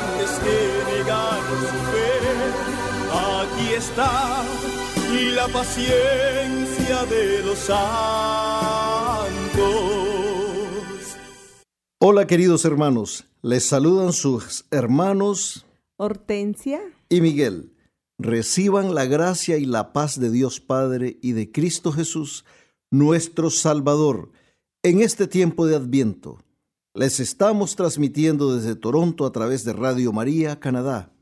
antes que negar su fe. Aquí está la paciencia de los santos. Hola queridos hermanos, les saludan sus hermanos Hortensia y Miguel. Reciban la gracia y la paz de Dios Padre y de Cristo Jesús, nuestro Salvador, en este tiempo de Adviento. Les estamos transmitiendo desde Toronto a través de Radio María, Canadá.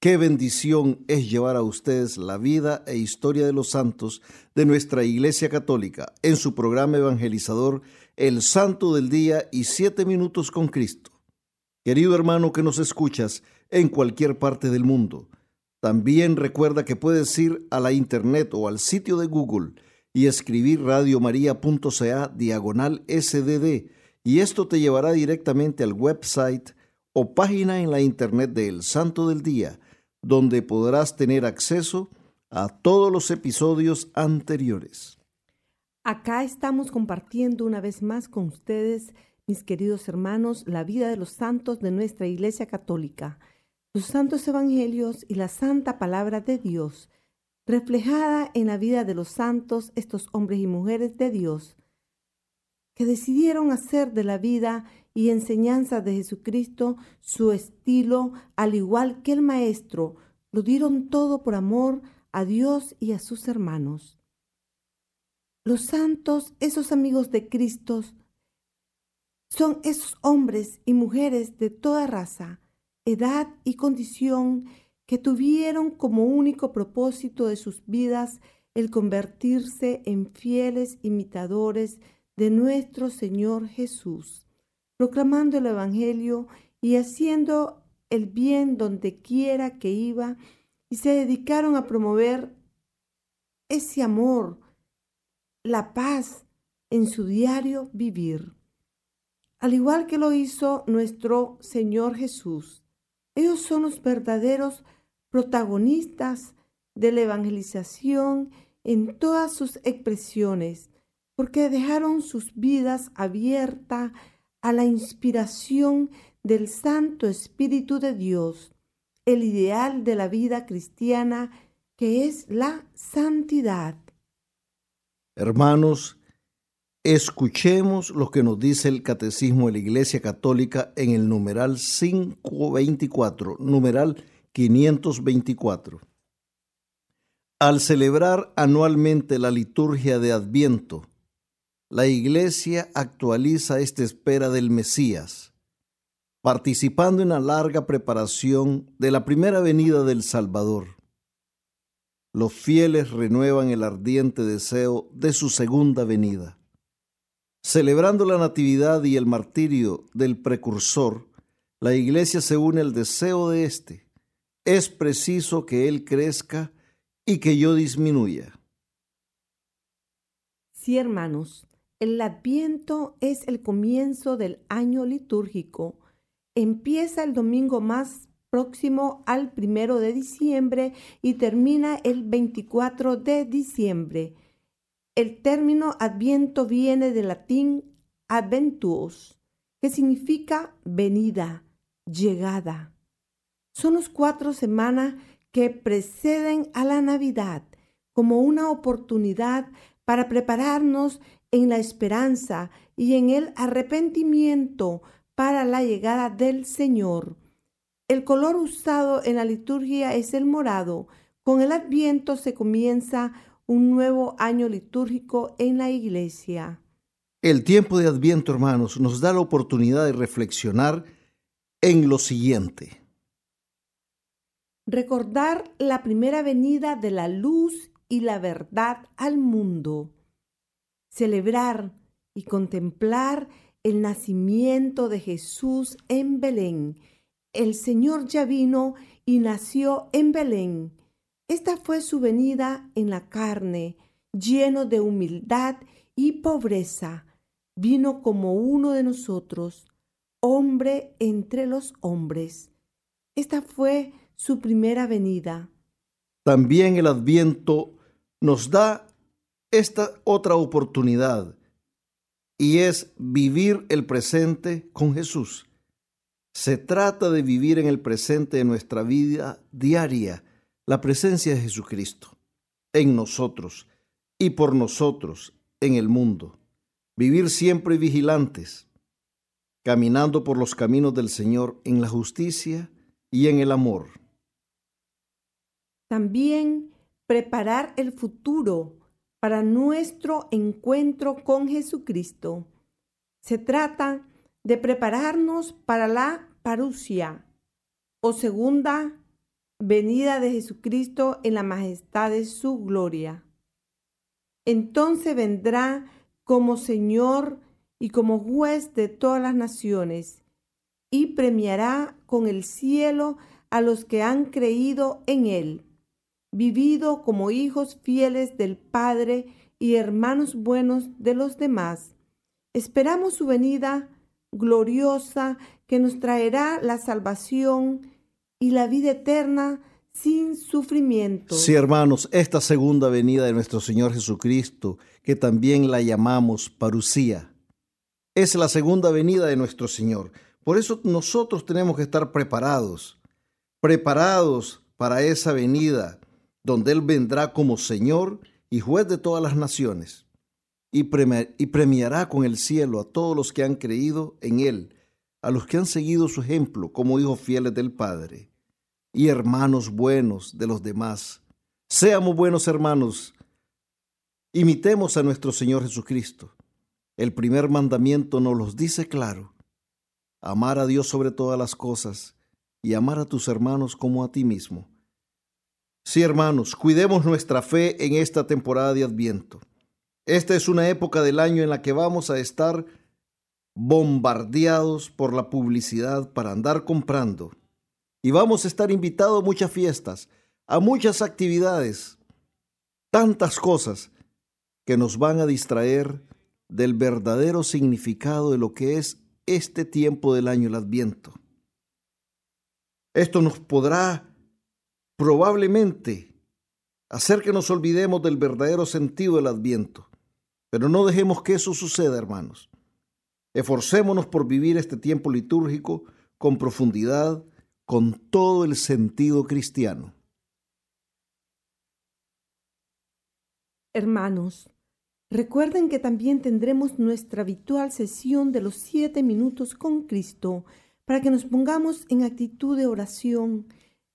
Qué bendición es llevar a ustedes la vida e historia de los santos de nuestra Iglesia Católica en su programa evangelizador El Santo del Día y Siete Minutos con Cristo. Querido hermano que nos escuchas en cualquier parte del mundo, también recuerda que puedes ir a la internet o al sitio de Google y escribir radiomaria.ca diagonal sdd y esto te llevará directamente al website o página en la internet de El Santo del Día donde podrás tener acceso a todos los episodios anteriores. Acá estamos compartiendo una vez más con ustedes, mis queridos hermanos, la vida de los santos de nuestra Iglesia Católica, los santos evangelios y la santa palabra de Dios, reflejada en la vida de los santos, estos hombres y mujeres de Dios, que decidieron hacer de la vida y enseñanza de Jesucristo su estilo, al igual que el Maestro, lo dieron todo por amor a Dios y a sus hermanos. Los santos, esos amigos de Cristo, son esos hombres y mujeres de toda raza, edad y condición que tuvieron como único propósito de sus vidas el convertirse en fieles imitadores de nuestro Señor Jesús, proclamando el Evangelio y haciendo el bien donde quiera que iba, y se dedicaron a promover ese amor, la paz en su diario vivir. Al igual que lo hizo nuestro Señor Jesús, ellos son los verdaderos protagonistas de la evangelización en todas sus expresiones, porque dejaron sus vidas abiertas a la inspiración del Santo Espíritu de Dios, el ideal de la vida cristiana que es la santidad. Hermanos, escuchemos lo que nos dice el Catecismo de la Iglesia Católica en el numeral 524, numeral 524. Al celebrar anualmente la liturgia de Adviento, la Iglesia actualiza esta espera del Mesías, participando en la larga preparación de la primera venida del Salvador. Los fieles renuevan el ardiente deseo de su segunda venida. Celebrando la Natividad y el martirio del precursor, la Iglesia se une al deseo de éste. Es preciso que Él crezca y que yo disminuya. Sí, hermanos, el Adviento es el comienzo del año litúrgico. Empieza el domingo más próximo al primero de diciembre y termina el 24 de diciembre. El término Adviento viene del latín adventuos, que significa venida, llegada. Son los cuatro semanas que preceden a la Navidad como una oportunidad para prepararnos en la esperanza y en el arrepentimiento para la llegada del Señor. El color usado en la liturgia es el morado. Con el adviento se comienza un nuevo año litúrgico en la iglesia. El tiempo de adviento, hermanos, nos da la oportunidad de reflexionar en lo siguiente. Recordar la primera venida de la luz y la verdad al mundo. Celebrar y contemplar el nacimiento de Jesús en Belén. El Señor ya vino y nació en Belén. Esta fue su venida en la carne, lleno de humildad y pobreza. Vino como uno de nosotros, hombre entre los hombres. Esta fue su primera venida. También el adviento nos da esta otra oportunidad y es vivir el presente con Jesús. Se trata de vivir en el presente de nuestra vida diaria la presencia de Jesucristo en nosotros y por nosotros en el mundo. Vivir siempre vigilantes, caminando por los caminos del Señor en la justicia y en el amor. También preparar el futuro para nuestro encuentro con Jesucristo. Se trata de prepararnos para la parusia o segunda venida de Jesucristo en la majestad de su gloria. Entonces vendrá como Señor y como juez de todas las naciones y premiará con el cielo a los que han creído en él vivido como hijos fieles del Padre y hermanos buenos de los demás. Esperamos su venida gloriosa que nos traerá la salvación y la vida eterna sin sufrimiento. Sí, hermanos, esta segunda venida de nuestro Señor Jesucristo, que también la llamamos parucía, es la segunda venida de nuestro Señor. Por eso nosotros tenemos que estar preparados, preparados para esa venida donde Él vendrá como Señor y juez de todas las naciones, y, premiará con el cielo a todos los que han creído en Él, a los que han seguido su ejemplo como hijos fieles del Padre, y hermanos buenos de los demás. Seamos buenos hermanos, imitemos a nuestro Señor Jesucristo. El primer mandamiento nos los dice claro, amar a Dios sobre todas las cosas y amar a tus hermanos como a ti mismo. Sí, hermanos, cuidemos nuestra fe en esta temporada de Adviento. Esta es una época del año en la que vamos a estar bombardeados por la publicidad para andar comprando. Y vamos a estar invitados a muchas fiestas, a muchas actividades, tantas cosas que nos van a distraer del verdadero significado de lo que es este tiempo del año, el Adviento. Esto nos podrá probablemente hacer que nos olvidemos del verdadero sentido del adviento. Pero no dejemos que eso suceda, hermanos. Esforcémonos por vivir este tiempo litúrgico con profundidad, con todo el sentido cristiano. Hermanos, recuerden que también tendremos nuestra habitual sesión de los siete minutos con Cristo para que nos pongamos en actitud de oración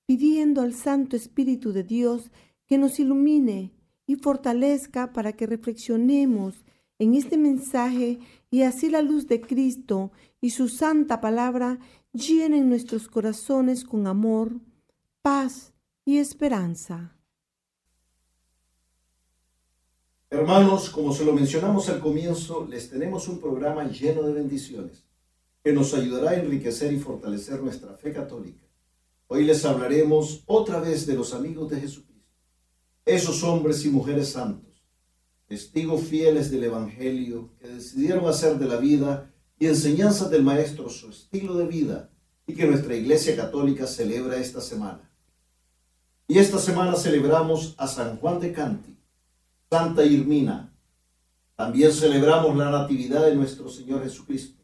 pidiendo al Santo Espíritu de Dios que nos ilumine y fortalezca para que reflexionemos en este mensaje y así la luz de Cristo y su santa palabra llenen nuestros corazones con amor, paz y esperanza. Hermanos, como se lo mencionamos al comienzo, les tenemos un programa lleno de bendiciones que nos ayudará a enriquecer y fortalecer nuestra fe católica. Hoy les hablaremos otra vez de los amigos de Jesucristo, esos hombres y mujeres santos, testigos fieles del Evangelio que decidieron hacer de la vida y enseñanzas del Maestro su estilo de vida y que nuestra Iglesia Católica celebra esta semana. Y esta semana celebramos a San Juan de Canti, Santa Irmina. También celebramos la Natividad de nuestro Señor Jesucristo.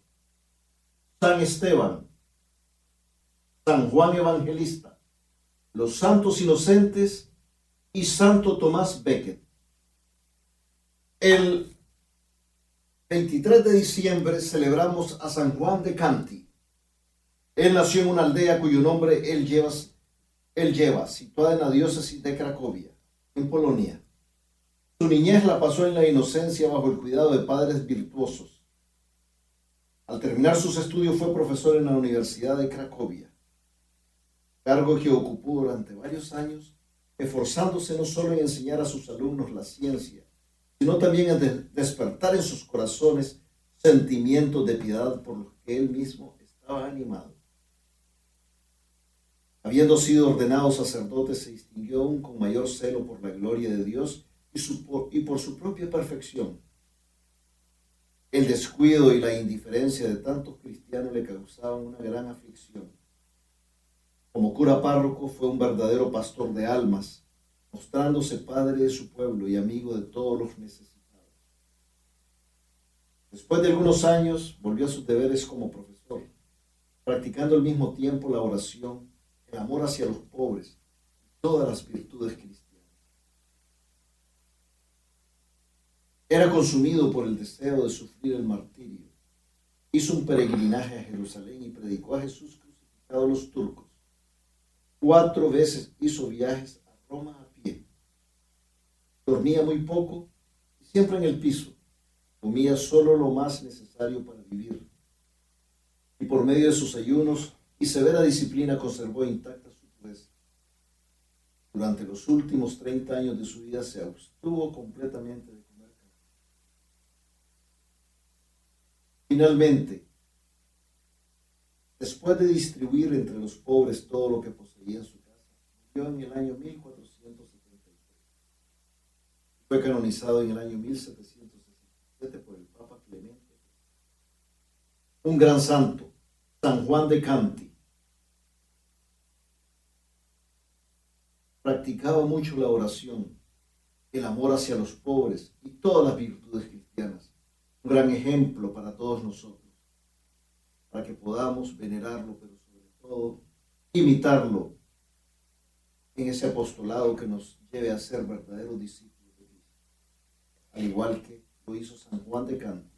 San Esteban, San Juan Evangelista, los santos inocentes y Santo Tomás Becket. El 23 de diciembre celebramos a San Juan de Canti, Él nació en una aldea cuyo nombre él lleva, él lleva, situada en la diócesis de Cracovia, en Polonia. Su niñez la pasó en la inocencia bajo el cuidado de padres virtuosos. Al terminar sus estudios fue profesor en la Universidad de Cracovia, cargo que ocupó durante varios años, esforzándose no solo en enseñar a sus alumnos la ciencia, sino también en despertar en sus corazones sentimientos de piedad por los que él mismo estaba animado. Habiendo sido ordenado sacerdote, se distinguió aún con mayor celo por la gloria de Dios y, por su propia perfección. El descuido y la indiferencia de tantos cristianos le causaban una gran aflicción. Como cura párroco fue un verdadero pastor de almas, mostrándose padre de su pueblo y amigo de todos los necesitados. Después de algunos años volvió a sus deberes como profesor, practicando al mismo tiempo la oración, el amor hacia los pobres y todas las virtudes cristianas. Era consumido por el deseo de sufrir el martirio. Hizo un peregrinaje a Jerusalén y predicó a Jesús crucificado a los turcos. Cuatro veces hizo viajes a Roma a pie. Dormía muy poco y siempre en el piso. Comía solo lo más necesario para vivir. Y por medio de sus ayunos y severa disciplina conservó intacta su pureza. Durante los últimos 30 años de su vida se abstuvo completamente de Finalmente, después de distribuir entre los pobres todo lo que poseía en su casa, murió en el año 1473. Fue canonizado en el año 1767 por el Papa Clemente. Un gran santo, San Juan de Canti. Practicaba mucho la oración, el amor hacia los pobres y todas las virtudes cristianas un gran ejemplo para todos nosotros, para que podamos venerarlo, pero sobre todo imitarlo en ese apostolado que nos lleve a ser verdaderos discípulos de Cristo, al igual que lo hizo San Juan de Canti.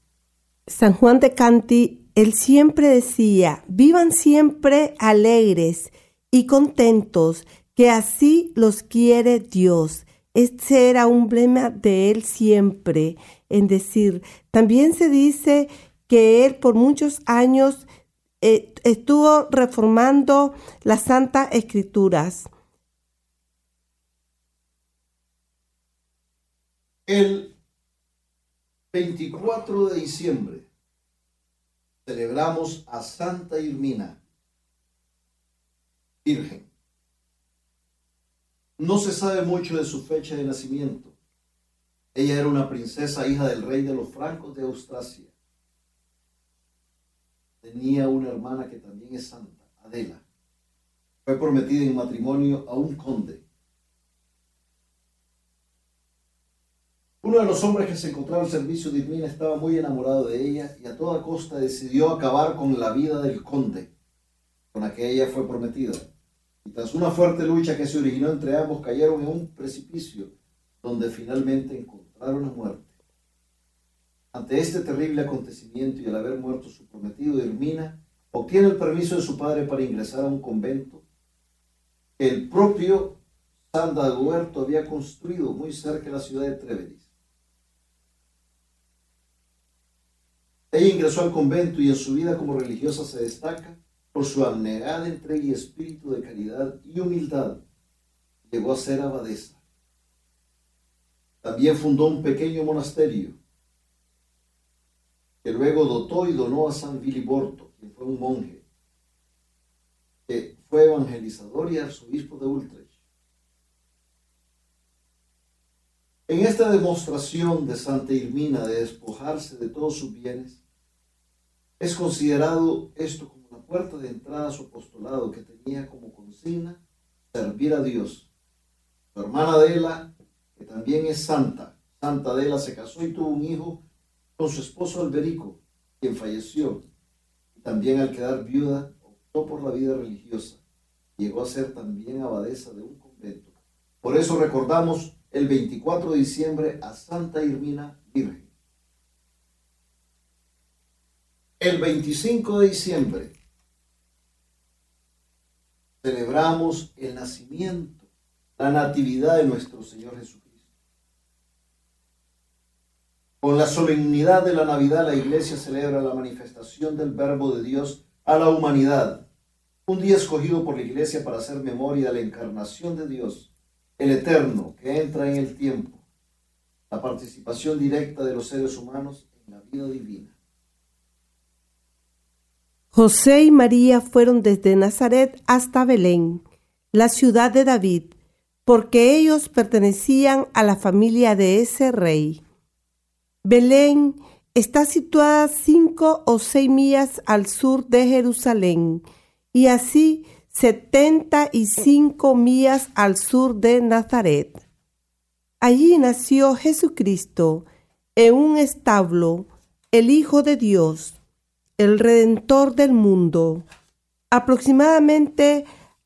San Juan de Canti, él siempre decía, vivan siempre alegres y contentos, que así los quiere Dios. Este era un lema de él siempre en decir. También se dice que él por muchos años eh, estuvo reformando las Santas Escrituras. El 24 de diciembre celebramos a Santa Irmina, Virgen. No se sabe mucho de su fecha de nacimiento ella era una princesa, hija del rey de los francos de Austrasia. Tenía una hermana que también es santa, Adela. Fue prometida en matrimonio a un conde. Uno de los hombres que se encontraba al servicio de Irmina estaba muy enamorado de ella y a toda costa decidió acabar con la vida del conde con la que ella fue prometida. Y tras una fuerte lucha que se originó entre ambos, cayeron en un precipicio donde finalmente encontraron la muerte. Ante este terrible acontecimiento y al haber muerto su prometido Hermina, obtiene el permiso de su padre para ingresar a un convento que el propio San Dagoberto había construido muy cerca de la ciudad de Treveris. Ella ingresó al convento y en su vida como religiosa se destaca por su abnegada entrega y espíritu de caridad y humildad. Llegó a ser abadesa. También fundó un pequeño monasterio que luego dotó y donó a San Viliborto, quien fue un monje, que fue evangelizador y arzobispo de Utrecht. En esta demostración de Santa Irmina de despojarse de todos sus bienes, es considerado esto como la puerta de entrada a su apostolado que tenía como consigna servir a Dios. Su hermana Adela también es santa. Santa Adela se casó y tuvo un hijo con su esposo Alberico, quien falleció. Y también al quedar viuda, optó por la vida religiosa. Llegó a ser también abadesa de un convento. Por eso recordamos el 24 de diciembre a Santa Irmina Virgen. El 25 de diciembre celebramos el nacimiento, la natividad de nuestro Señor Jesucristo. Con la solemnidad de la Navidad, la iglesia celebra la manifestación del Verbo de Dios a la humanidad. Un día escogido por la iglesia para hacer memoria de la encarnación de Dios, el Eterno, que entra en el tiempo, la participación directa de los seres humanos en la vida divina. José y María fueron desde Nazaret hasta Belén, la ciudad de David, porque ellos pertenecían a la familia de ese rey. Belén está situada cinco o seis millas al sur de Jerusalén y así setenta y cinco millas al sur de Nazaret. Allí nació Jesucristo en un establo, el Hijo de Dios el Redentor del mundo, aproximadamente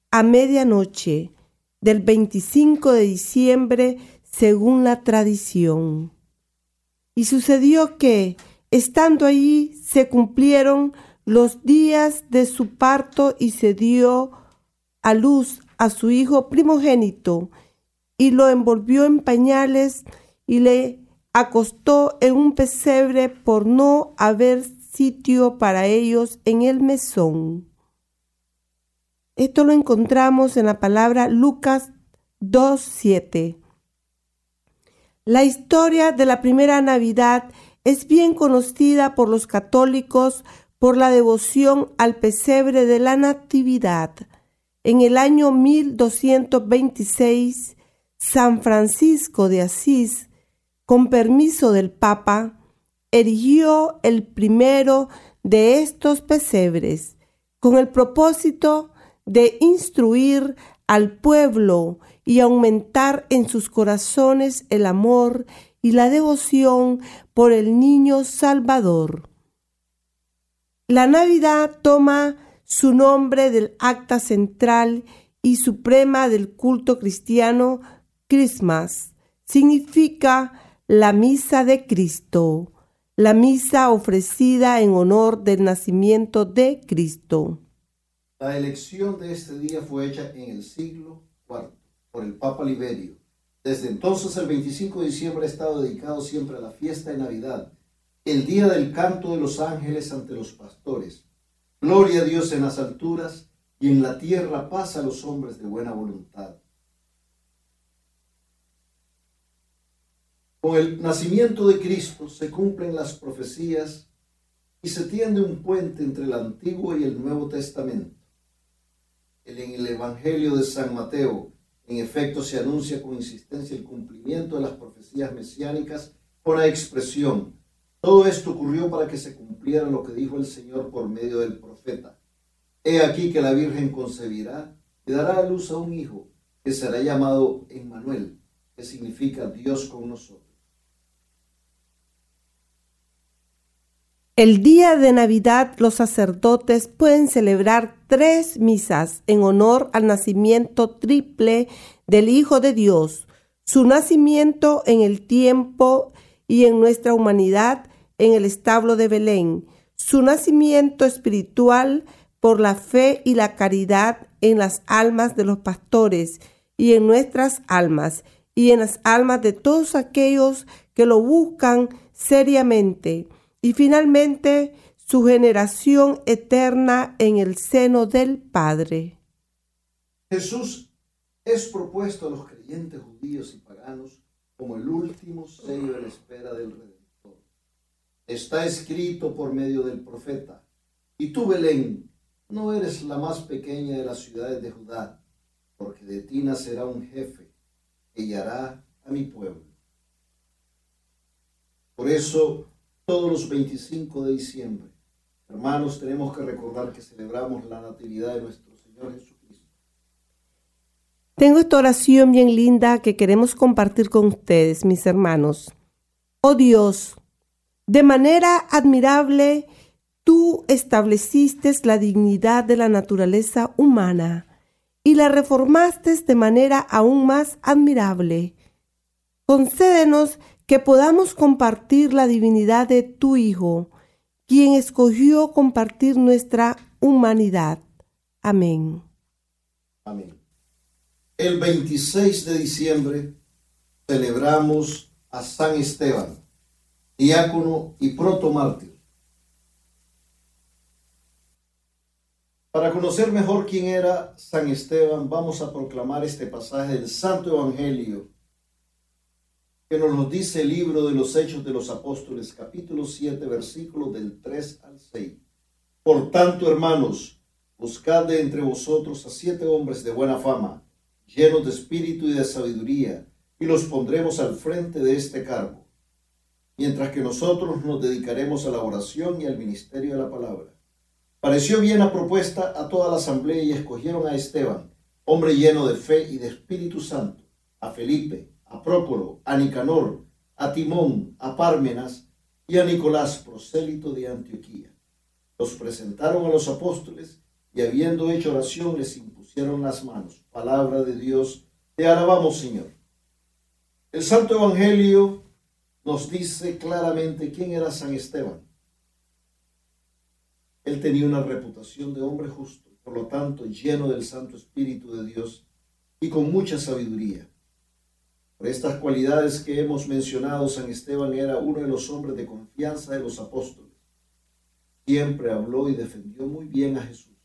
a medianoche del 25 de diciembre según la tradición. Y sucedió que, estando allí, se cumplieron los días de su parto y se dio a luz a su hijo primogénito y lo envolvió en pañales y le acostó en un pesebre por no haber sitio para ellos en el mesón. Esto lo encontramos en la palabra Lucas 2.7. La historia de la primera Navidad es bien conocida por los católicos por la devoción al pesebre de la Natividad. En el año 1226, San Francisco de Asís, con permiso del Papa, erigió el primero de estos pesebres con el propósito de instruir al pueblo y aumentar en sus corazones el amor y la devoción por el niño Salvador. La Navidad toma su nombre del acta central y suprema del culto cristiano Christmas. Significa la misa de Cristo la misa ofrecida en honor del nacimiento de Cristo. La elección de este día fue hecha en el siglo IV por el Papa Liberio. Desde entonces, el 25 de diciembre ha estado dedicado siempre a la fiesta de Navidad, el día del canto de los ángeles ante los pastores. Gloria a Dios en las alturas y en la tierra paz a los hombres de buena voluntad. Con el nacimiento de Cristo se cumplen las profecías y se tiende un puente entre el Antiguo y el Nuevo Testamento. En el Evangelio de San Mateo, en efecto, se anuncia con insistencia el cumplimiento de las profecías mesiánicas con la expresión, todo esto ocurrió para que se cumpliera lo que dijo el Señor por medio del profeta. He aquí que la Virgen concebirá y dará a luz a un hijo que será llamado Emmanuel, que significa Dios con nosotros. El día de Navidad los sacerdotes pueden celebrar tres misas en honor al nacimiento triple del Hijo de Dios, su nacimiento en el tiempo y en nuestra humanidad en el establo de Belén, su nacimiento espiritual por la fe y la caridad en las almas de los pastores y en nuestras almas y en las almas de todos aquellos que lo buscan seriamente y finalmente su generación eterna en el seno del Padre. Jesús es propuesto a los creyentes judíos y paganos como el último sello de la espera del Redentor. Está escrito por medio del profeta, y tú, Belén, no eres la más pequeña de las ciudades de Judá, porque de ti nacerá un jefe que guiará a mi pueblo. Por eso todos los 25 de diciembre. Hermanos, tenemos que recordar que celebramos la Natividad de nuestro Señor Jesucristo. Tengo esta oración bien linda que queremos compartir con ustedes, mis hermanos. Oh Dios, de manera admirable, tú estableciste la dignidad de la naturaleza humana y la reformaste de manera aún más admirable. Concédenos que podamos compartir la divinidad de tu Hijo, quien escogió compartir nuestra humanidad. Amén. Amén. El 26 de diciembre celebramos a San Esteban, diácono y protomártir. Para conocer mejor quién era San Esteban, vamos a proclamar este pasaje del Santo Evangelio que nos lo dice el libro de los Hechos de los Apóstoles, capítulo 7, versículos del 3 al 6. Por tanto, hermanos, buscad de entre vosotros a siete hombres de buena fama, llenos de espíritu y de sabiduría, y los pondremos al frente de este cargo, mientras que nosotros nos dedicaremos a la oración y al ministerio de la palabra. Pareció bien la propuesta a toda la asamblea y escogieron a Esteban, hombre lleno de fe y de Espíritu Santo, a Felipe, a Prócoro, a Nicanor, a Timón, a Pármenas y a Nicolás, prosélito de Antioquía. Los presentaron a los apóstoles y habiendo hecho oración les impusieron las manos. Palabra de Dios, te alabamos Señor. El Santo Evangelio nos dice claramente quién era San Esteban. Él tenía una reputación de hombre justo, por lo tanto lleno del Santo Espíritu de Dios y con mucha sabiduría. Por estas cualidades que hemos mencionado, San Esteban era uno de los hombres de confianza de los apóstoles. Siempre habló y defendió muy bien a Jesús.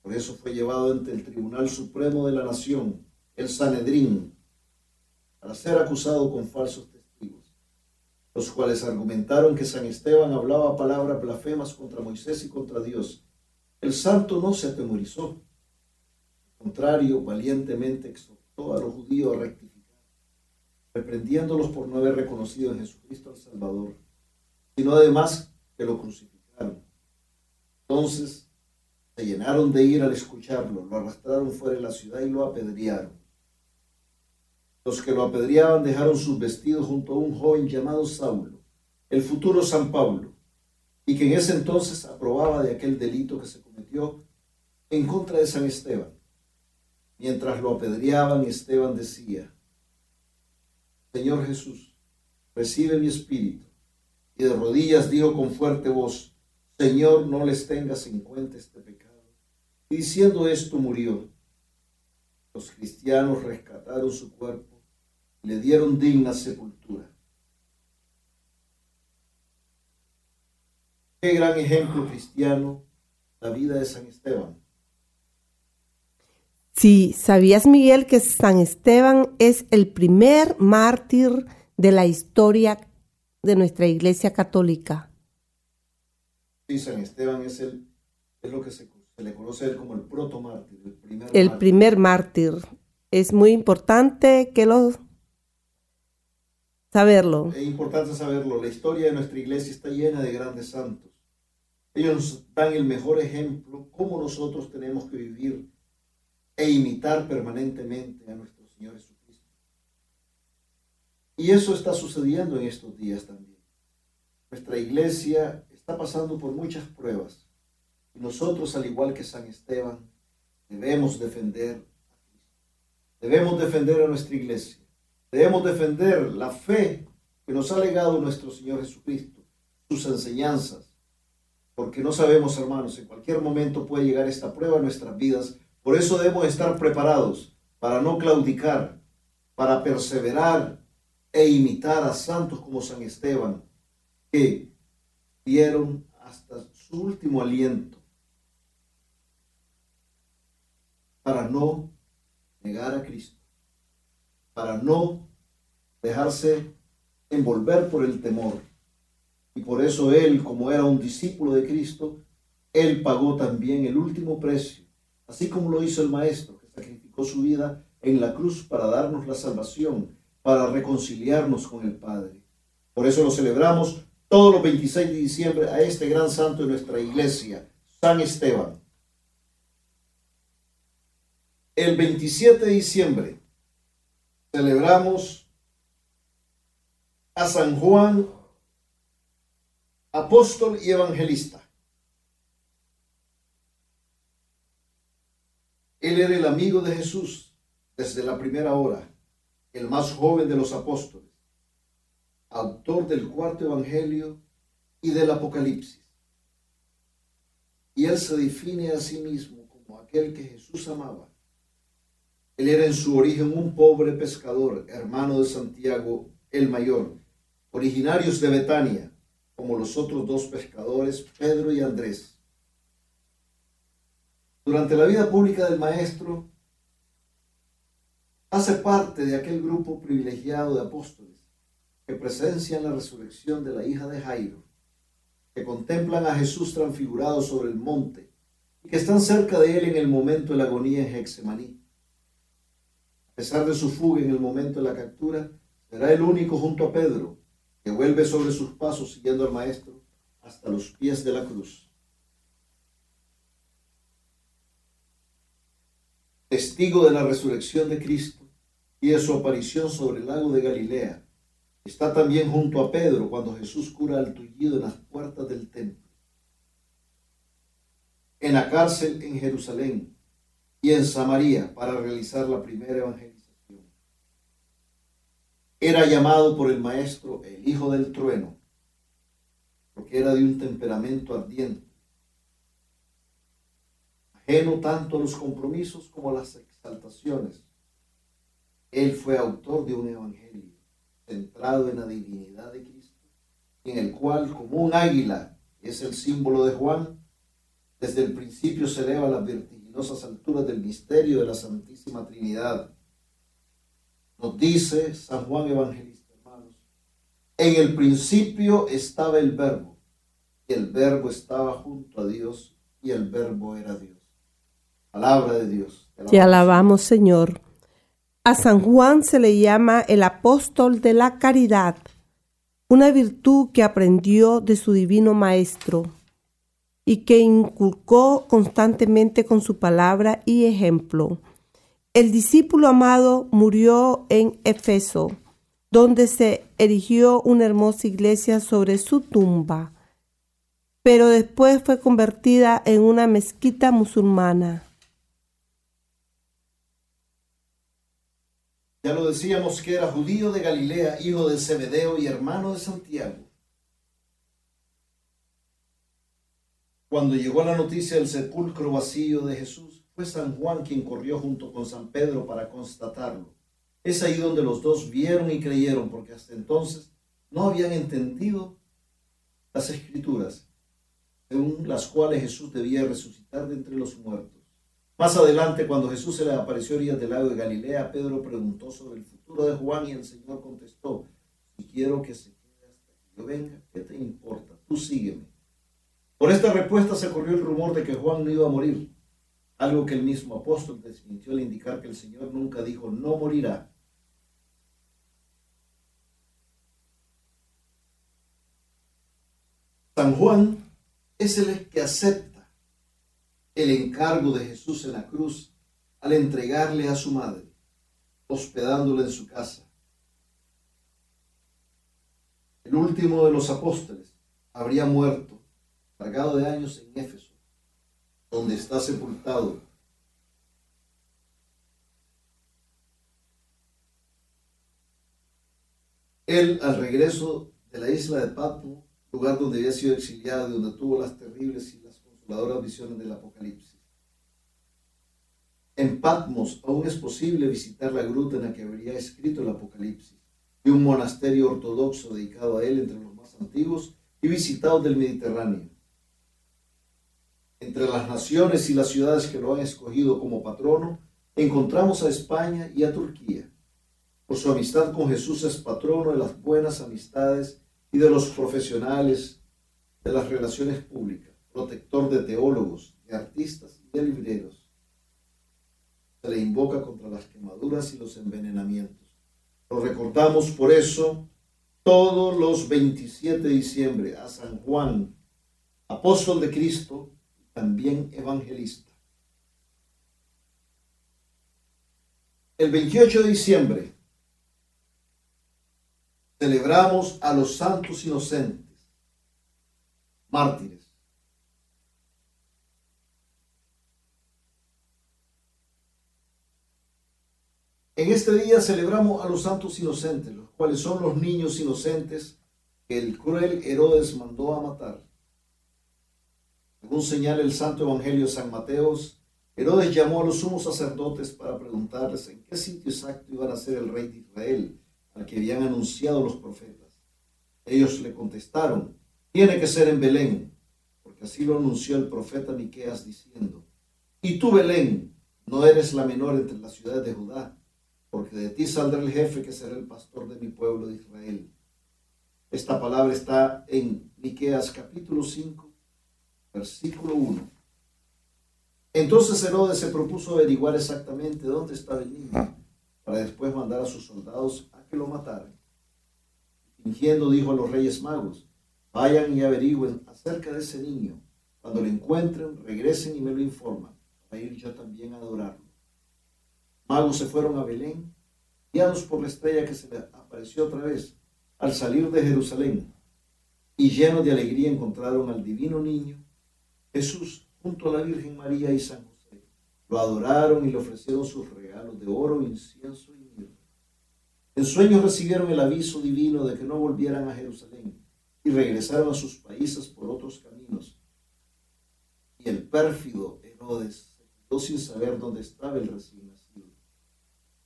Por eso fue llevado ante el Tribunal Supremo de la Nación, el Sanedrín, para ser acusado con falsos testigos, los cuales argumentaron que San Esteban hablaba palabras blasfemas contra Moisés y contra Dios. El santo no se atemorizó. Al contrario, valientemente exhortó a los judíos a rectificar, reprendiéndolos por no haber reconocido en Jesucristo al Salvador, sino además que lo crucificaron. Entonces se llenaron de ira al escucharlo, lo arrastraron fuera de la ciudad y lo apedrearon. Los que lo apedreaban dejaron sus vestidos junto a un joven llamado Saulo, el futuro San Pablo, y que en ese entonces aprobaba de aquel delito que se cometió en contra de San Esteban. Mientras lo apedreaban, Esteban decía, Señor Jesús, recibe mi espíritu. Y de rodillas dijo con fuerte voz, Señor, no les tengas en cuenta este pecado. Y diciendo esto murió. Los cristianos rescataron su cuerpo y le dieron digna sepultura. Qué gran ejemplo cristiano la vida de San Esteban. Sí, ¿sabías Miguel que San Esteban es el primer mártir de la historia de nuestra Iglesia Católica? Sí, San Esteban es, el, es lo que se, se le conoce como el protomártir, el primer El mártir. primer mártir. Es muy importante que lo saberlo. Es importante saberlo, la historia de nuestra iglesia está llena de grandes santos. Ellos dan el mejor ejemplo, cómo nosotros tenemos que vivir e imitar permanentemente a nuestro Señor Jesucristo. Y eso está sucediendo en estos días también. Nuestra iglesia está pasando por muchas pruebas y nosotros, al igual que San Esteban, debemos defender a Cristo. Debemos defender a nuestra iglesia. Debemos defender la fe que nos ha legado nuestro Señor Jesucristo, sus enseñanzas, porque no sabemos, hermanos, en cualquier momento puede llegar esta prueba a nuestras vidas. Por eso debemos estar preparados para no claudicar, para perseverar e imitar a santos como San Esteban, que dieron hasta su último aliento para no negar a Cristo, para no dejarse envolver por el temor. Y por eso él, como era un discípulo de Cristo, él pagó también el último precio, así como lo hizo el Maestro, que sacrificó su vida en la cruz para darnos la salvación, para reconciliarnos con el Padre. Por eso lo celebramos todos los 26 de diciembre a este gran santo de nuestra iglesia, San Esteban. El 27 de diciembre celebramos a San Juan, apóstol y evangelista. Él era el amigo de Jesús desde la primera hora, el más joven de los apóstoles, autor del cuarto evangelio y del Apocalipsis. Y él se define a sí mismo como aquel que Jesús amaba. Él era en su origen un pobre pescador, hermano de Santiago el mayor, originarios de Betania, como los otros dos pescadores, Pedro y Andrés. Durante la vida pública del maestro, hace parte de aquel grupo privilegiado de apóstoles que presencian la resurrección de la hija de Jairo, que contemplan a Jesús transfigurado sobre el monte y que están cerca de él en el momento de la agonía en Hexemaní. A pesar de su fuga en el momento de la captura, será el único junto a Pedro que vuelve sobre sus pasos siguiendo al Maestro hasta los pies de la cruz. Testigo de la resurrección de Cristo y de su aparición sobre el lago de Galilea, está también junto a Pedro cuando Jesús cura al tullido en las puertas del templo. En la cárcel en Jerusalén y en Samaria para realizar la primera evangelización. Era llamado por el maestro el hijo del trueno, porque era de un temperamento ardiente, ajeno tanto a los compromisos como a las exaltaciones. Él fue autor de un evangelio centrado en la divinidad de Cristo, en el cual, como un águila, es el símbolo de Juan, desde el principio se eleva a las vertiginosas alturas del misterio de la Santísima Trinidad. Nos dice San Juan Evangelista, hermanos, en el principio estaba el verbo, y el verbo estaba junto a Dios, y el verbo era Dios. Palabra de Dios. Te alabamos, Señor. A San Juan se le llama el apóstol de la caridad, una virtud que aprendió de su divino maestro y que inculcó constantemente con su palabra y ejemplo. El discípulo amado murió en Efeso, donde se erigió una hermosa iglesia sobre su tumba, pero después fue convertida en una mezquita musulmana. Ya lo decíamos que era judío de Galilea, hijo de Zebedeo y hermano de Santiago. Cuando llegó la noticia del sepulcro vacío de Jesús, fue San Juan quien corrió junto con San Pedro para constatarlo. Es ahí donde los dos vieron y creyeron, porque hasta entonces no habían entendido las escrituras, según las cuales Jesús debía resucitar de entre los muertos. Más adelante, cuando Jesús se le apareció a orillas del lago de Galilea, Pedro preguntó sobre el futuro de Juan y el Señor contestó, si quiero que se quede hasta que yo venga, ¿qué te importa? Tú sígueme. Por esta respuesta se corrió el rumor de que Juan no iba a morir, algo que el mismo apóstol desmintió al indicar que el Señor nunca dijo no morirá. San Juan es el que acepta el encargo de Jesús en la cruz al entregarle a su madre, hospedándola en su casa. El último de los apóstoles habría muerto, cargado de años en Éfeso, donde está sepultado. Él, al regreso de la isla de Patmo, lugar donde había sido exiliado y donde tuvo las terribles y las visiones del Apocalipsis. En Patmos aún es posible visitar la gruta en la que habría escrito el Apocalipsis y un monasterio ortodoxo dedicado a él entre los más antiguos y visitados del Mediterráneo. Entre las naciones y las ciudades que lo han escogido como patrono, encontramos a España y a Turquía. Por su amistad con Jesús es patrono de las buenas amistades y de los profesionales de las relaciones públicas protector de teólogos, de artistas y de libreros. Se le invoca contra las quemaduras y los envenenamientos. Lo recordamos por eso todos los 27 de diciembre a San Juan, apóstol de Cristo también evangelista. El 28 de diciembre celebramos a los santos inocentes, mártires En este día celebramos a los santos inocentes, los cuales son los niños inocentes que el cruel Herodes mandó a matar. Según señala el Santo Evangelio de San Mateos, Herodes llamó a los sumos sacerdotes para preguntarles en qué sitio exacto iba a ser el rey de Israel, al que habían anunciado los profetas. Ellos le contestaron, tiene que ser en Belén, porque así lo anunció el profeta Miqueas diciendo, y tú Belén, no eres la menor entre las ciudades de Judá, porque de ti saldrá el jefe que será el pastor de mi pueblo de Israel. Esta palabra está en Miqueas capítulo 5, versículo 1. Entonces Herodes se propuso averiguar exactamente dónde estaba el niño, para después mandar a sus soldados a que lo mataran. Fingiendo dijo a los reyes magos, vayan y averigüen acerca de ese niño. Cuando lo encuentren, regresen y me lo informan, para ir yo también a adorarlo. Magos se fueron a Belén, guiados por la estrella que se le apareció otra vez al salir de Jerusalén, y llenos de alegría encontraron al divino niño, Jesús junto a la Virgen María y San José. Lo adoraron y le ofrecieron sus regalos de oro, incienso y mirra. En sueños recibieron el aviso divino de que no volvieran a Jerusalén y regresaron a sus países por otros caminos. Y el pérfido Herodes se quedó sin saber dónde estaba el recién.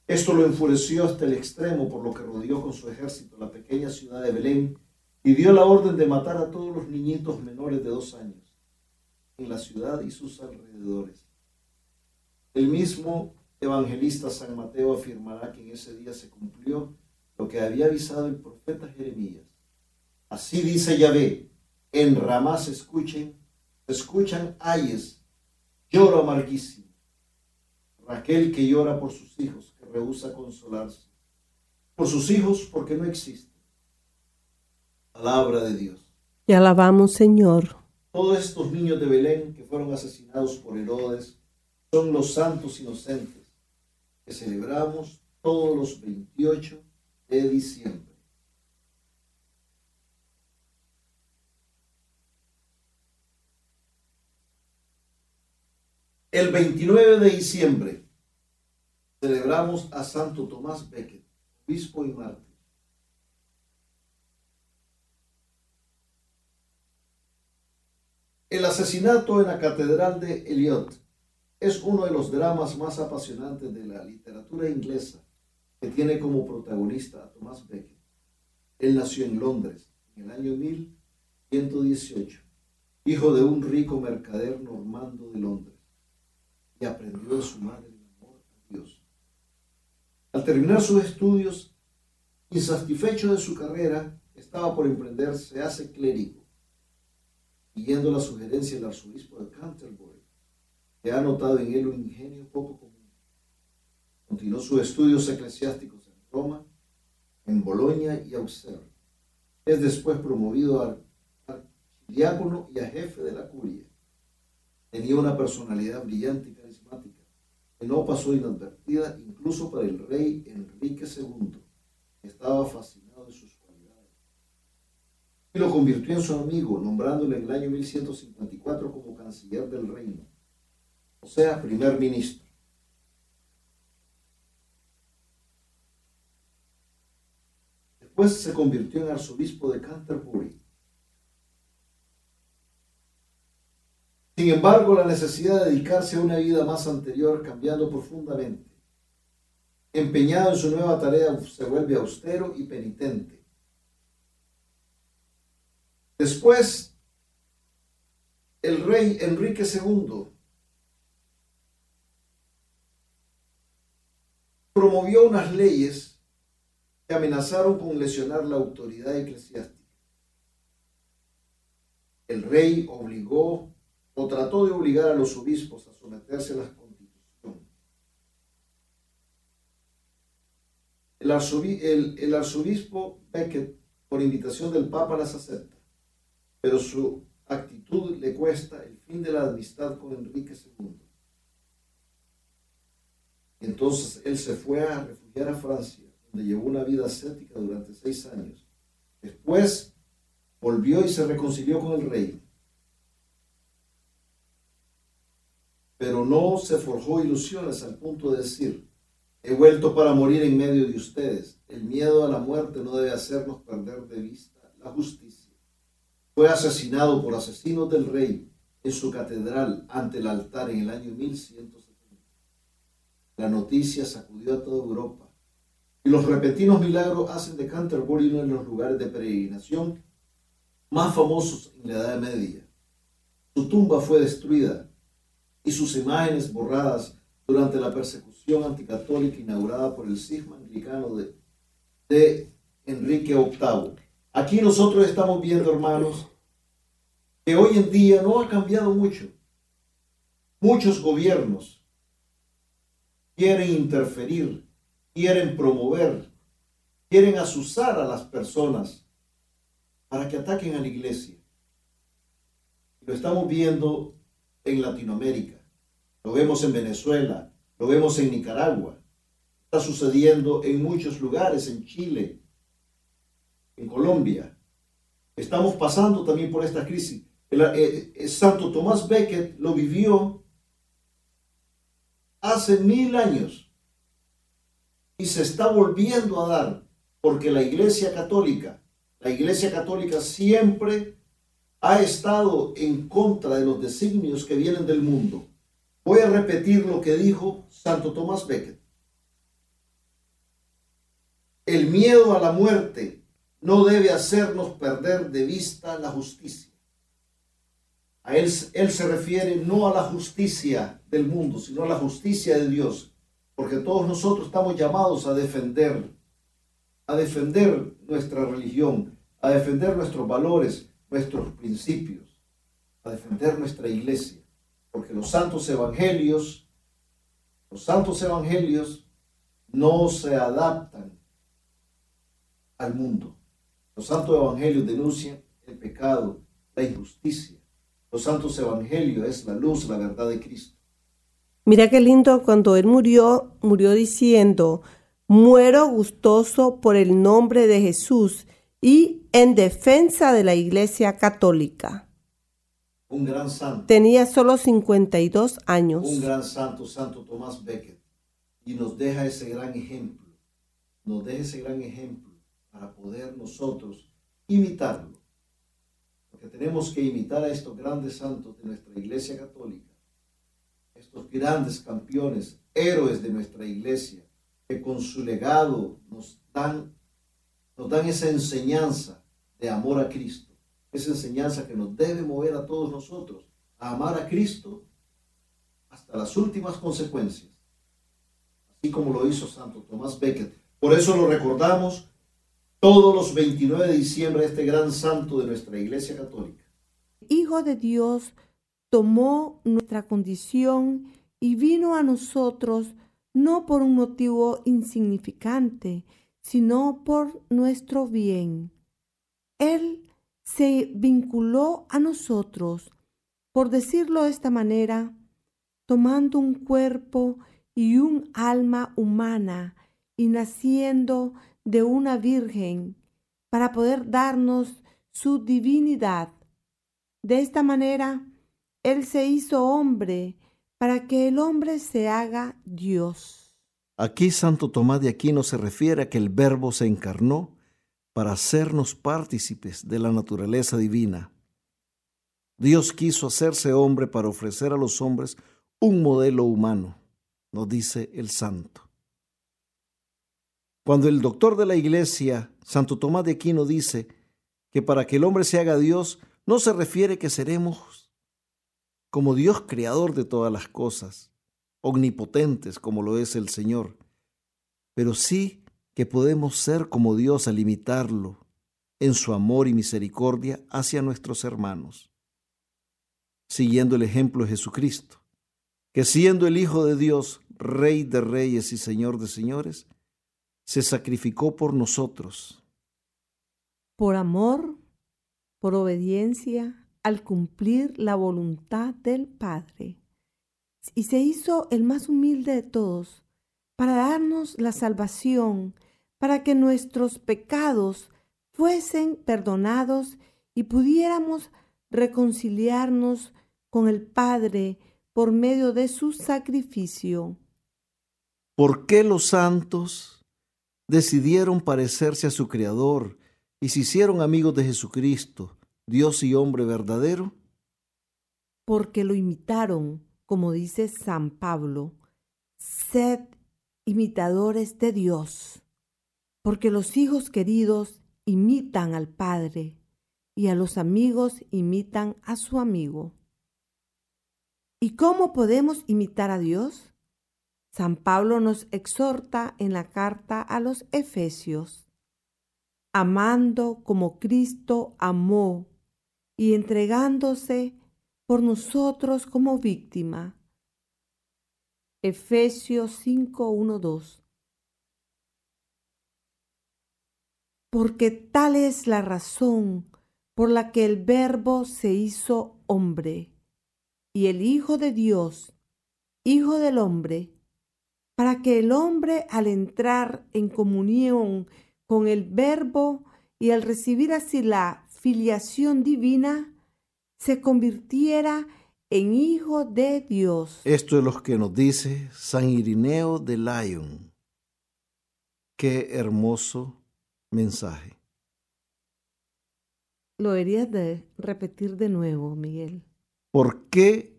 Esto lo enfureció hasta el extremo, por lo que rodeó con su ejército la pequeña ciudad de Belén y dio la orden de matar a todos los niñitos menores de dos años en la ciudad y sus alrededores. El mismo evangelista San Mateo afirmará que en ese día se cumplió lo que había avisado el profeta Jeremías. Así dice Yahvé, en Ramá se escuchen, escuchan ayes, lloro amarguísimo. Raquel que llora por sus hijos, rehúsa consolarse. Por sus hijos porque no existen. Palabra de Dios. Te alabamos, Señor. Todos estos niños de Belén que fueron asesinados por Herodes son los santos inocentes que celebramos todos los 28 de diciembre. El 29 de diciembre celebramos a Santo Tomás Becket, obispo y mártir. El asesinato en la Catedral de Eliot es uno de los dramas más apasionantes de la literatura inglesa que tiene como protagonista a Thomas Becket. Él nació en Londres en el año 1118, hijo de un rico mercader normando de Londres, y aprendió de su madre el amor a Dios. Al terminar sus estudios, insatisfecho de su carrera, estaba por emprenderse hace clérigo siguiendo la sugerencia del arzobispo de Canterbury, que ha notado en él un ingenio poco común. Continuó sus estudios eclesiásticos en Roma, en Bolonia y Auxerre. Es después promovido a archidiácono y a jefe de la curia. Tenía una personalidad brillante y carismática, no pasó inadvertida incluso para el rey Enrique II, que estaba fascinado de sus y lo convirtió en su amigo, nombrándole en el año 1154 como canciller del reino, o sea, primer ministro. Después se convirtió en arzobispo de Canterbury. Sin embargo, la necesidad de dedicarse a una vida más anterior cambiando profundamente. Empeñado en su nueva tarea, se vuelve austero y penitente Después, el rey Enrique II promovió unas leyes que amenazaron con lesionar la autoridad eclesiástica. El rey obligó o trató de obligar a los obispos a someterse a la constitución. El, arzobispo, Becket, por invitación del Papa, las acepta pero su actitud le cuesta el fin de la amistad con Enrique II. Entonces él se fue a refugiar a Francia, donde llevó una vida ascética durante seis años. Después volvió y se reconcilió con el rey. Pero no se forjó ilusiones al punto de decir, he vuelto para morir en medio de ustedes. El miedo a la muerte no debe hacernos perder de vista la justicia fue asesinado por asesinos del rey en su catedral ante el altar en el año 1100. La noticia sacudió a toda Europa. Y los repentinos milagros hacen de Canterbury uno de los lugares de peregrinación más famosos en la Edad Media. Su tumba fue destruida y sus imágenes borradas durante la persecución anticatólica inaugurada por el cisma anglicano de, Enrique VIII. Aquí nosotros estamos viendo, hermanos, que hoy en día no ha cambiado mucho. Muchos gobiernos quieren interferir, quieren promover, quieren asusar a las personas para que ataquen a la iglesia. Lo estamos viendo en Latinoamérica, lo vemos en Venezuela, lo vemos en Nicaragua, está sucediendo en muchos lugares, en Chile, en Colombia. Estamos pasando también por esta crisis. El, eh, eh, Santo Tomás Becket lo vivió hace mil años y se está volviendo a dar porque la Iglesia Católica, la Iglesia Católica siempre ha estado en contra de los designios que vienen del mundo. Voy a repetir lo que dijo Santo Tomás Becket. El miedo a la muerte no debe hacernos perder de vista la justicia. A él, él se refiere no a la justicia del mundo, sino a la justicia de Dios, porque todos nosotros estamos llamados a defender, a defender nuestra religión, a defender nuestros valores, nuestros principios, a defender nuestra iglesia, porque los santos evangelios, los santos evangelios no se adaptan al mundo. Los santos evangelios denuncian el pecado, la injusticia. Los santos evangelios es la luz, la verdad de Cristo. Mira qué lindo cuando él murió, murió diciendo, muero gustoso por el nombre de Jesús y en defensa de la Iglesia Católica. Un gran santo. Tenía solo 52 años. Un gran santo, Santo Tomás Becket. Y nos deja ese gran ejemplo. Nos deja ese gran ejemplo para poder nosotros imitarlo. Porque tenemos que imitar a estos grandes santos de nuestra Iglesia Católica, estos grandes campeones, héroes de nuestra Iglesia, que con su legado nos dan, nos dan esa enseñanza de amor a Cristo, esa enseñanza que nos debe mover a todos nosotros a amar a Cristo hasta las últimas consecuencias, así como lo hizo Santo Tomás Becket. Por eso lo recordamos todos los 29 de diciembre este gran santo de nuestra Iglesia Católica. Hijo de Dios tomó nuestra condición y vino a nosotros no por un motivo insignificante, sino por nuestro bien. Él se vinculó a nosotros, por decirlo de esta manera, tomando un cuerpo y un alma humana y naciendo de una virgen para poder darnos su divinidad. De esta manera, Él se hizo hombre para que el hombre se haga Dios. Aquí Santo Tomás de Aquino se refiere a que el Verbo se encarnó para hacernos partícipes de la naturaleza divina. Dios quiso hacerse hombre para ofrecer a los hombres un modelo humano, nos dice el santo. Cuando el doctor de la iglesia, Santo Tomás de Aquino, dice que para que el hombre se haga Dios, no se refiere que seremos como Dios creador de todas las cosas, omnipotentes como lo es el Señor, pero sí que podemos ser como Dios al imitarlo en su amor y misericordia hacia nuestros hermanos, siguiendo el ejemplo de Jesucristo, que siendo el Hijo de Dios, Rey de reyes y Señor de señores, se sacrificó por nosotros. Por amor, por obediencia, al cumplir la voluntad del Padre. Y se hizo el más humilde de todos para darnos la salvación, para que nuestros pecados fuesen perdonados y pudiéramos reconciliarnos con el Padre por medio de su sacrificio. ¿Por qué los santos decidieron parecerse a su Creador y se hicieron amigos de Jesucristo, Dios y hombre verdadero? Porque lo imitaron, como dice San Pablo, sed imitadores de Dios, porque los hijos queridos imitan al Padre y a los amigos imitan a su amigo. ¿Y cómo podemos imitar a Dios? San Pablo nos exhorta en la carta a los Efesios, amando como Cristo amó y entregándose por nosotros como víctima. Efesios 5, 2. Porque tal es la razón por la que el Verbo se hizo hombre y el Hijo de Dios, Hijo del hombre, para que el hombre al entrar en comunión con el Verbo y al recibir así la filiación divina, se convirtiera en hijo de Dios. Esto es lo que nos dice San Irineo de Lyon. Qué hermoso mensaje. Lo deberías de repetir de nuevo, Miguel. ¿Por qué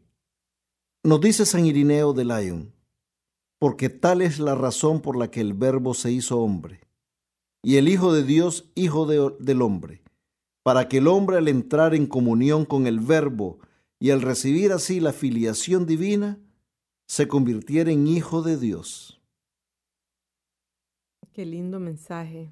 nos dice San Irineo de Lyon? Porque tal es la razón por la que el Verbo se hizo hombre, y el Hijo de Dios, Hijo del hombre, para que el hombre al entrar en comunión con el Verbo y al recibir así la filiación divina, se convirtiera en Hijo de Dios. Qué lindo mensaje.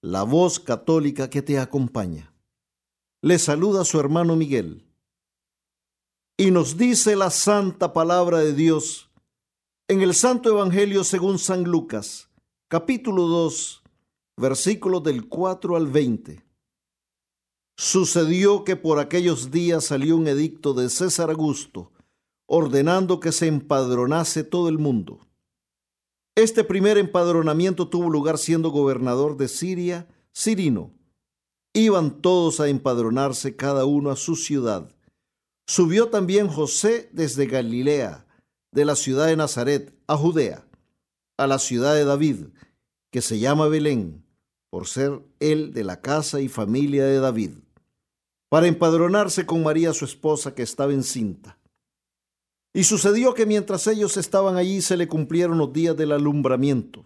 la voz católica que te acompaña. Le saluda su hermano Miguel. Y nos dice la santa palabra de Dios en el Santo Evangelio según San Lucas, capítulo 2, versículos del 4 al 20. Sucedió que por aquellos días salió un edicto de César Augusto, ordenando que se empadronase todo el mundo. Este primer empadronamiento tuvo lugar siendo gobernador de Siria, Sirino. Iban todos a empadronarse cada uno a su ciudad. Subió también José desde Galilea, de la ciudad de Nazaret, a Judea, a la ciudad de David, que se llama Belén, por ser él de la casa y familia de David, para empadronarse con María su esposa que estaba encinta. Y sucedió que mientras ellos estaban allí se le cumplieron los días del alumbramiento,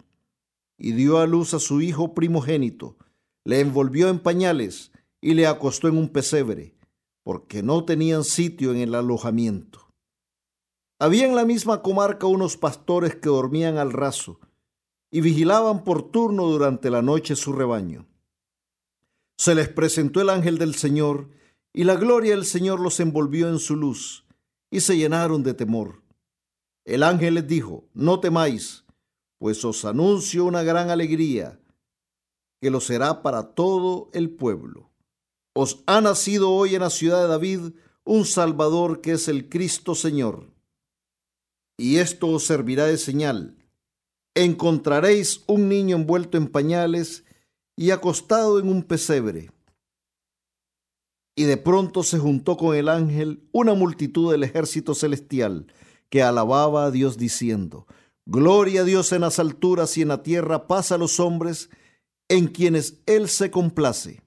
y dio a luz a su hijo primogénito, le envolvió en pañales y le acostó en un pesebre, porque no tenían sitio en el alojamiento. Había en la misma comarca unos pastores que dormían al raso y vigilaban por turno durante la noche su rebaño. Se les presentó el ángel del Señor, y la gloria del Señor los envolvió en su luz y se llenaron de temor. El ángel les dijo, no temáis, pues os anuncio una gran alegría, que lo será para todo el pueblo. Os ha nacido hoy en la ciudad de David un Salvador que es el Cristo Señor. Y esto os servirá de señal. Encontraréis un niño envuelto en pañales y acostado en un pesebre. Y de pronto se juntó con el ángel una multitud del ejército celestial que alababa a Dios diciendo, Gloria a Dios en las alturas y en la tierra paz a los hombres en quienes Él se complace.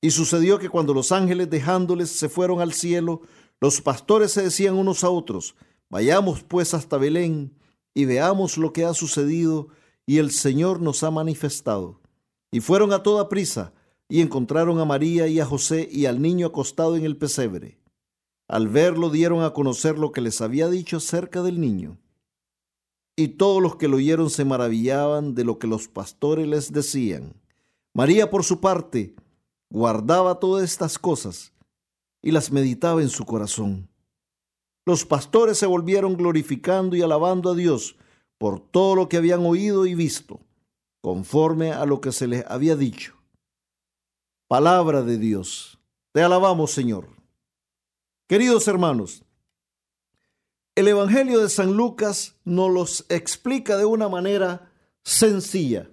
Y sucedió que cuando los ángeles dejándoles se fueron al cielo, los pastores se decían unos a otros, Vayamos pues hasta Belén y veamos lo que ha sucedido y el Señor nos ha manifestado. Y fueron a toda prisa y encontraron a María y a José y al niño acostado en el pesebre. Al verlo dieron a conocer lo que les había dicho acerca del niño. Y todos los que lo oyeron se maravillaban de lo que los pastores les decían. María, por su parte, guardaba todas estas cosas y las meditaba en su corazón. Los pastores se volvieron glorificando y alabando a Dios por todo lo que habían oído y visto, conforme a lo que se les había dicho. Palabra de Dios. Te alabamos, Señor. Queridos hermanos, el Evangelio de San Lucas nos los explica de una manera sencilla,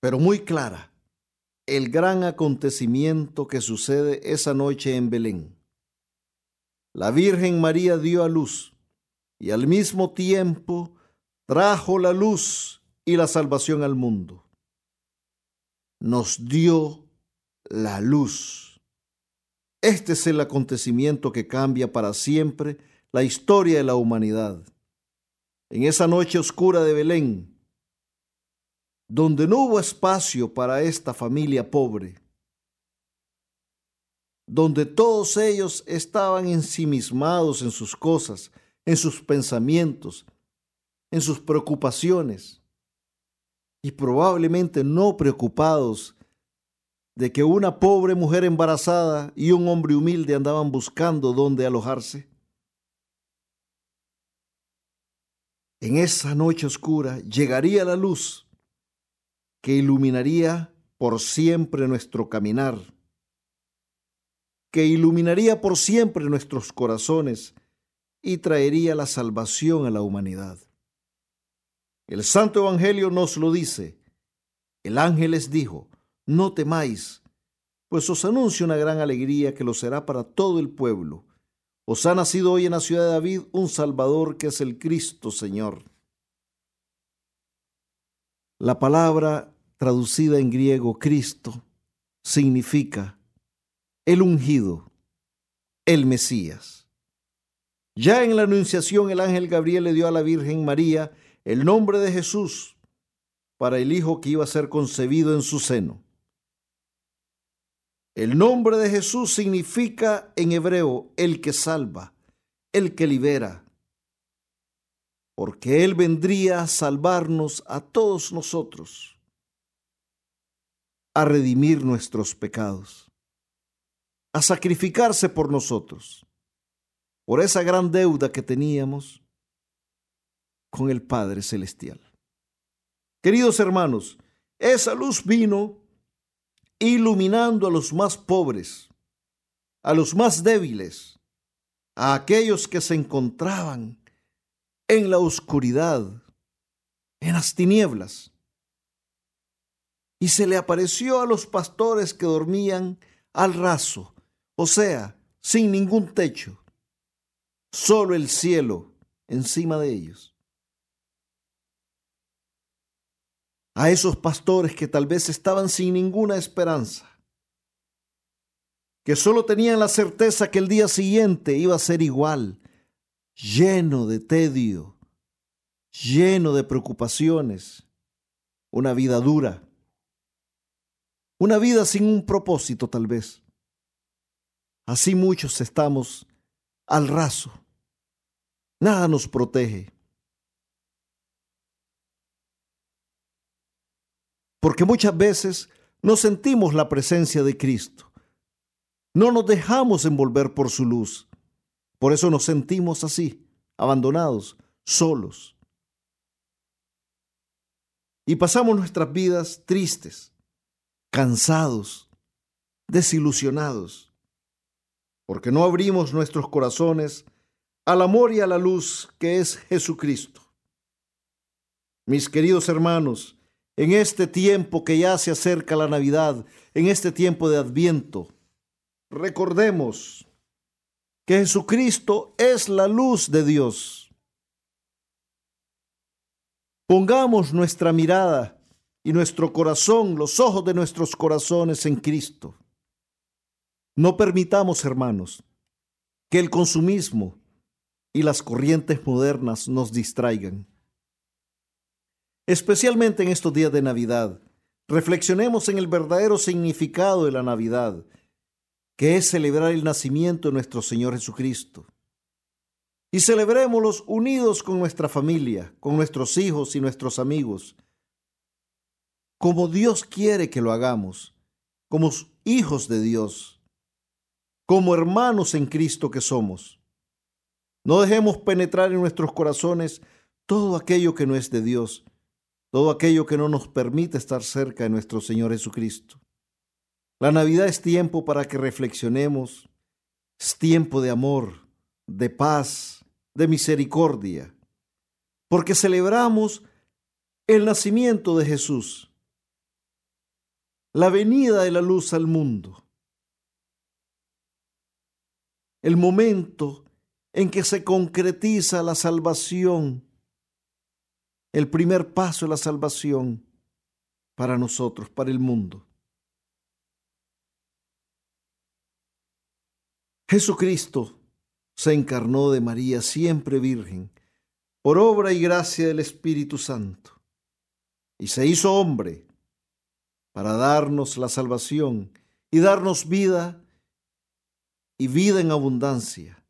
pero muy clara, el gran acontecimiento que sucede esa noche en Belén. La Virgen María dio a luz y al mismo tiempo trajo la luz y la salvación al mundo nos dio la luz. Este es el acontecimiento que cambia para siempre la historia de la humanidad. En esa noche oscura de Belén, donde no hubo espacio para esta familia pobre, donde todos ellos estaban ensimismados en sus cosas, en sus pensamientos, en sus preocupaciones, y probablemente no preocupados de que una pobre mujer embarazada y un hombre humilde andaban buscando dónde alojarse? En esa noche oscura llegaría la luz que iluminaría por siempre nuestro caminar, que iluminaría por siempre nuestros corazones y traería la salvación a la humanidad. El Santo Evangelio nos lo dice. El ángel les dijo, no temáis, pues os anuncio una gran alegría que lo será para todo el pueblo. Os ha nacido hoy en la ciudad de David un Salvador que es el Cristo Señor. La palabra traducida en griego Cristo, significa el ungido, el Mesías. Ya en la Anunciación el ángel Gabriel le dio a la Virgen María el nombre de Jesús para el hijo que iba a ser concebido en su seno. El nombre de Jesús significa en hebreo el que salva, el que libera, porque Él vendría a salvarnos a todos nosotros, a redimir nuestros pecados, a sacrificarse por nosotros, por esa gran deuda que teníamos con el Padre Celestial. Queridos hermanos, esa luz vino iluminando a los más pobres, a los más débiles, a aquellos que se encontraban en la oscuridad, en las tinieblas. Y se le apareció a los pastores que dormían al raso, o sea, sin ningún techo, solo el cielo encima de ellos. A esos pastores que tal vez estaban sin ninguna esperanza, que solo tenían la certeza que el día siguiente iba a ser igual, lleno de tedio, lleno de preocupaciones, una vida dura, una vida sin un propósito tal vez. Así muchos estamos al raso. Nada nos protege. Porque muchas veces no sentimos la presencia de Cristo. No nos dejamos envolver por su luz. Por eso nos sentimos así, abandonados, solos. Y pasamos nuestras vidas tristes, cansados, desilusionados, porque no abrimos nuestros corazones al amor y a la luz que es Jesucristo. Mis queridos hermanos, en este tiempo que ya se acerca la Navidad, en este tiempo de Adviento, recordemos que Jesucristo es la luz de Dios. Pongamos nuestra mirada y nuestro corazón, los ojos de nuestros corazones en Cristo. No permitamos, hermanos, que el consumismo y las corrientes modernas nos distraigan. Especialmente en estos días de Navidad, reflexionemos en el verdadero significado de la Navidad, que es celebrar el nacimiento de nuestro Señor Jesucristo. Y celebrémoslos unidos con nuestra familia, con nuestros hijos y nuestros amigos, como Dios quiere que lo hagamos, como hijos de Dios, como hermanos en Cristo que somos. No dejemos penetrar en nuestros corazones todo aquello que no es de Dios, todo aquello que no nos permite estar cerca de nuestro Señor Jesucristo. La Navidad es tiempo para que reflexionemos, es tiempo de amor, de paz, de misericordia, porque celebramos el nacimiento de Jesús la venida de la luz al mundo, el momento en que se concretiza la salvación, el primer paso de la salvación para nosotros, para el mundo. Jesucristo se encarnó de María siempre virgen, por obra y gracia del Espíritu Santo, y se hizo hombre para darnos la salvación y darnos vida y vida en abundancia.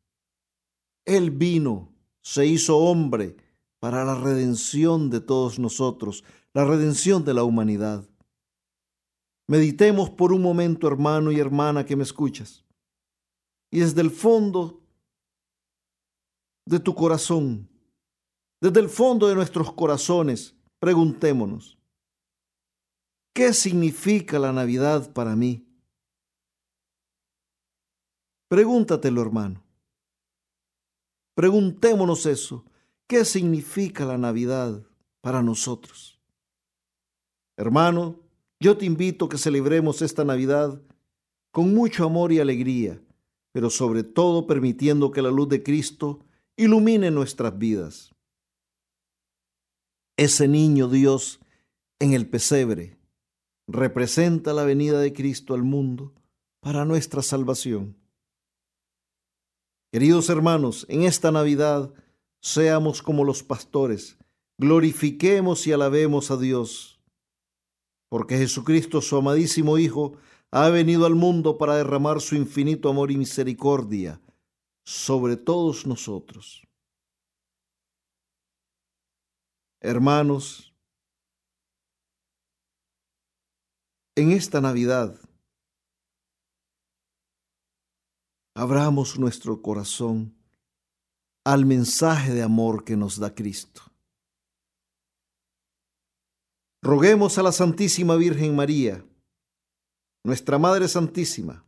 Él vino, se hizo hombre para la redención de todos nosotros, la redención de la humanidad. Meditemos por un momento, hermano y hermana que me escuchas, y desde el fondo de tu corazón, desde el fondo de nuestros corazones, preguntémonos, ¿Qué significa la Navidad para mí? Pregúntatelo, hermano. Preguntémonos eso. ¿Qué significa la Navidad para nosotros? Hermano, yo te invito a que celebremos esta Navidad con mucho amor y alegría, pero sobre todo permitiendo que la luz de Cristo ilumine nuestras vidas. Ese niño Dios en el pesebre representa la venida de Cristo al mundo para nuestra salvación. Queridos hermanos, en esta Navidad seamos como los pastores, glorifiquemos y alabemos a Dios, porque Jesucristo, su amadísimo Hijo, ha venido al mundo para derramar su infinito amor y misericordia sobre todos nosotros. Hermanos, en esta Navidad, abramos nuestro corazón al mensaje de amor que nos da Cristo. Roguemos a la Santísima Virgen María, nuestra Madre Santísima,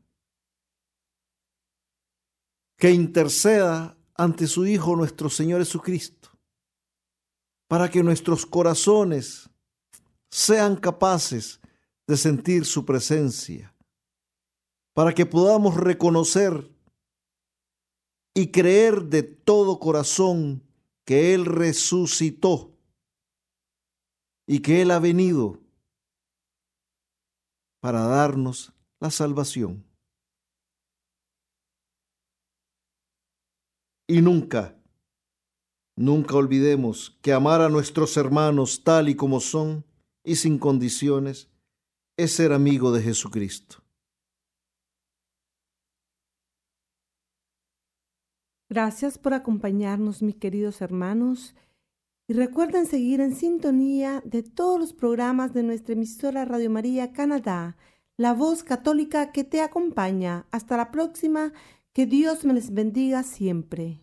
que interceda ante su Hijo nuestro Señor Jesucristo, para que nuestros corazones sean capaces de sentir su presencia, para que podamos reconocer y creer de todo corazón que Él resucitó y que Él ha venido para darnos la salvación. Y nunca, nunca olvidemos que amar a nuestros hermanos tal y como son y sin condiciones es ser amigo de Jesucristo. Gracias por acompañarnos, mis queridos hermanos. Y recuerden seguir en sintonía de todos los programas de nuestra emisora Radio María Canadá, la voz católica que te acompaña. Hasta la próxima. Que Dios me les bendiga siempre.